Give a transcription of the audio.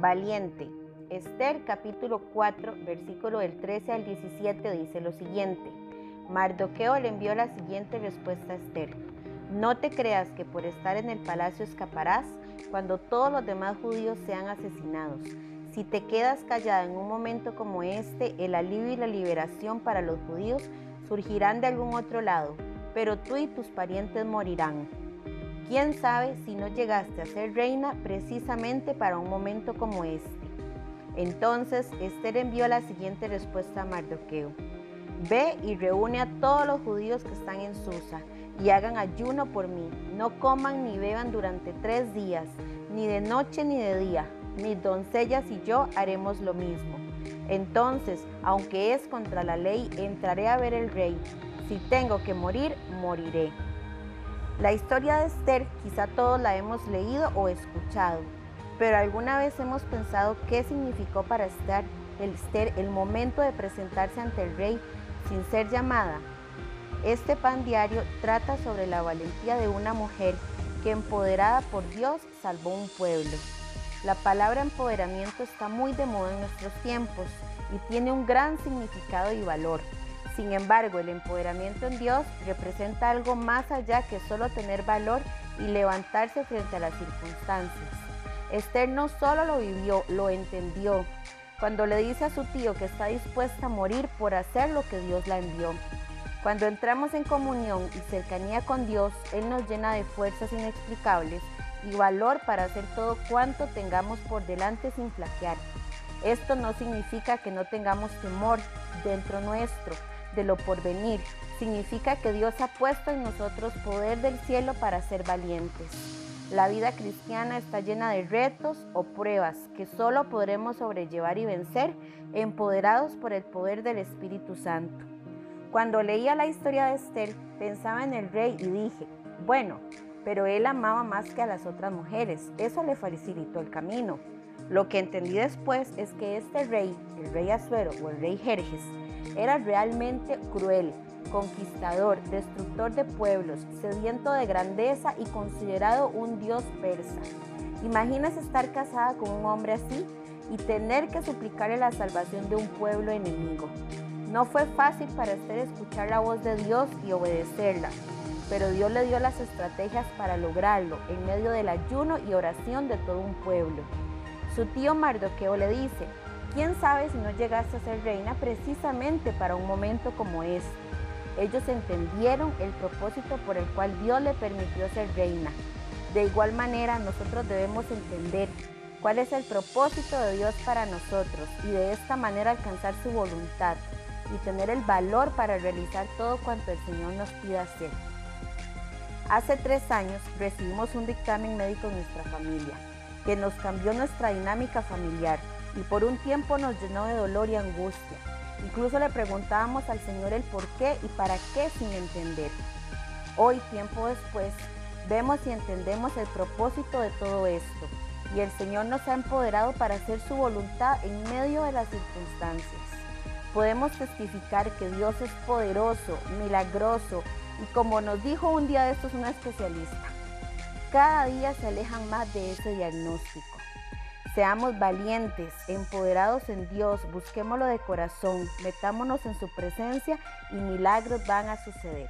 Valiente. Esther capítulo 4, versículo del 13 al 17 dice lo siguiente. Mardoqueo le envió la siguiente respuesta a Esther. No te creas que por estar en el palacio escaparás cuando todos los demás judíos sean asesinados. Si te quedas callada en un momento como este, el alivio y la liberación para los judíos surgirán de algún otro lado, pero tú y tus parientes morirán. ¿Quién sabe si no llegaste a ser reina precisamente para un momento como este? Entonces Esther envió la siguiente respuesta a Mardoqueo. Ve y reúne a todos los judíos que están en Susa y hagan ayuno por mí. No coman ni beban durante tres días, ni de noche ni de día. Mis doncellas y yo haremos lo mismo. Entonces, aunque es contra la ley, entraré a ver el rey. Si tengo que morir, moriré. La historia de Esther quizá todos la hemos leído o escuchado, pero alguna vez hemos pensado qué significó para Esther el, Esther el momento de presentarse ante el rey sin ser llamada. Este pan diario trata sobre la valentía de una mujer que empoderada por Dios salvó un pueblo. La palabra empoderamiento está muy de moda en nuestros tiempos y tiene un gran significado y valor. Sin embargo, el empoderamiento en Dios representa algo más allá que solo tener valor y levantarse frente a las circunstancias. Esther no solo lo vivió, lo entendió. Cuando le dice a su tío que está dispuesta a morir por hacer lo que Dios la envió. Cuando entramos en comunión y cercanía con Dios, Él nos llena de fuerzas inexplicables y valor para hacer todo cuanto tengamos por delante sin flaquear. Esto no significa que no tengamos temor dentro nuestro de lo porvenir. Significa que Dios ha puesto en nosotros poder del cielo para ser valientes. La vida cristiana está llena de retos o pruebas que solo podremos sobrellevar y vencer empoderados por el poder del Espíritu Santo. Cuando leía la historia de Esther, pensaba en el rey y dije, bueno, pero él amaba más que a las otras mujeres, eso le facilitó el camino. Lo que entendí después es que este rey, el rey Azuero o el rey Jerjes, era realmente cruel, conquistador, destructor de pueblos, sediento de grandeza y considerado un dios persa. ¿Imaginas estar casada con un hombre así y tener que suplicarle la salvación de un pueblo enemigo? No fue fácil para Esther escuchar la voz de Dios y obedecerla, pero Dios le dio las estrategias para lograrlo en medio del ayuno y oración de todo un pueblo. Su tío Mardoqueo le dice, ¿Quién sabe si no llegaste a ser reina precisamente para un momento como este? Ellos entendieron el propósito por el cual Dios le permitió ser reina. De igual manera, nosotros debemos entender cuál es el propósito de Dios para nosotros y de esta manera alcanzar su voluntad y tener el valor para realizar todo cuanto el Señor nos pida hacer. Hace tres años recibimos un dictamen médico en nuestra familia que nos cambió nuestra dinámica familiar y por un tiempo nos llenó de dolor y angustia. Incluso le preguntábamos al Señor el por qué y para qué sin entender. Hoy, tiempo después, vemos y entendemos el propósito de todo esto y el Señor nos ha empoderado para hacer su voluntad en medio de las circunstancias. Podemos testificar que Dios es poderoso, milagroso y como nos dijo un día de estos una especialista, cada día se alejan más de ese diagnóstico. Seamos valientes, empoderados en Dios, busquémoslo de corazón, metámonos en su presencia y milagros van a suceder.